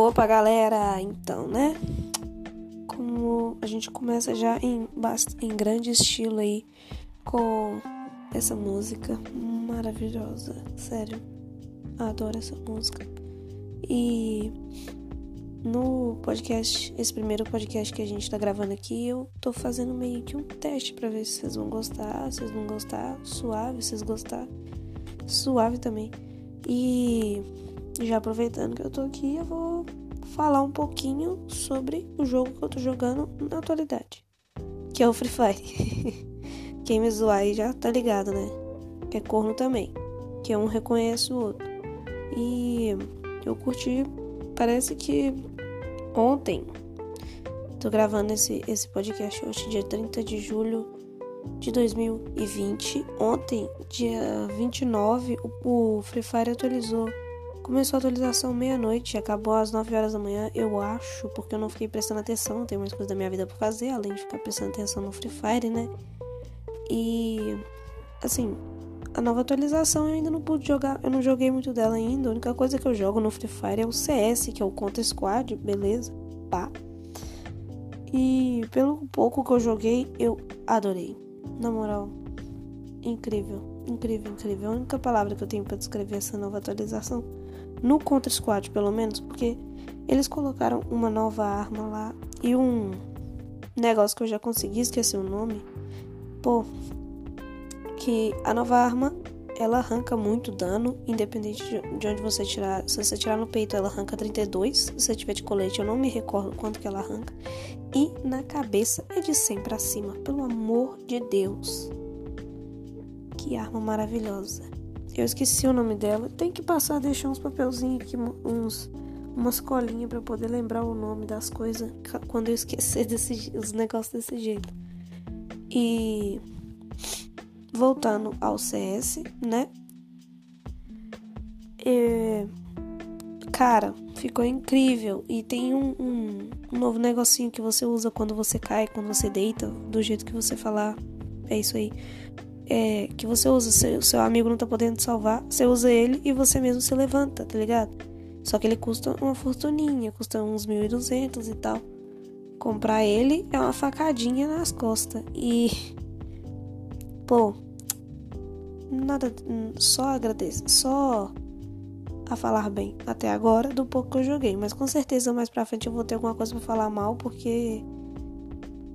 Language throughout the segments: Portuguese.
Opa, galera! Então, né? Como a gente começa já em, em grande estilo aí com essa música maravilhosa. Sério, adoro essa música. E no podcast, esse primeiro podcast que a gente tá gravando aqui, eu tô fazendo meio que um teste para ver se vocês vão gostar, se vocês vão gostar, suave, se vocês gostar, suave também. E já aproveitando que eu tô aqui, eu vou falar um pouquinho sobre o jogo que eu tô jogando na atualidade, que é o Free Fire. Quem me zoar aí já tá ligado, né? É corno também, que é um reconhece o outro. E eu curti, parece que ontem, tô gravando esse, esse podcast hoje, dia 30 de julho de 2020. Ontem, dia 29, o, o Free Fire atualizou Começou a atualização meia-noite, acabou às 9 horas da manhã, eu acho, porque eu não fiquei prestando atenção, tem mais coisas da minha vida pra fazer, além de ficar prestando atenção no Free Fire, né? E assim, a nova atualização eu ainda não pude jogar, eu não joguei muito dela ainda. A única coisa que eu jogo no Free Fire é o CS, que é o Counter Squad, beleza? Pá. E pelo pouco que eu joguei, eu adorei. Na moral, incrível, incrível, incrível. A única palavra que eu tenho para descrever essa nova atualização no Contra Squad, pelo menos, porque eles colocaram uma nova arma lá e um negócio que eu já consegui esquecer o nome. Pô, que a nova arma ela arranca muito dano, independente de onde você tirar. Se você tirar no peito, ela arranca 32. Se você tiver de colete, eu não me recordo quanto que ela arranca. E na cabeça é de 100 pra cima, pelo amor de Deus. Que arma maravilhosa. Eu esqueci o nome dela. Tem que passar, deixar uns papelzinhos aqui, uns, umas colinhas para poder lembrar o nome das coisas quando eu esquecer desse, os negócios desse jeito. E voltando ao CS, né? E, cara, ficou incrível. E tem um, um, um novo negocinho que você usa quando você cai, quando você deita, do jeito que você falar. É isso aí é, que você usa, seu, seu amigo não tá podendo salvar, você usa ele e você mesmo se levanta, tá ligado? Só que ele custa uma fortuninha, custa uns 1.200 e tal. Comprar ele é uma facadinha nas costas. E. Pô. Nada. Só agradeço. Só a falar bem até agora do pouco que eu joguei. Mas com certeza mais pra frente eu vou ter alguma coisa pra falar mal, porque.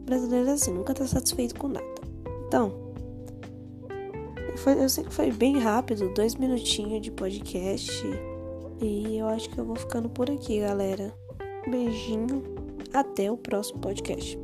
Brasileiro é assim, nunca tá satisfeito com nada. Então. Foi, eu sei que foi bem rápido, dois minutinhos de podcast. E eu acho que eu vou ficando por aqui, galera. beijinho, até o próximo podcast.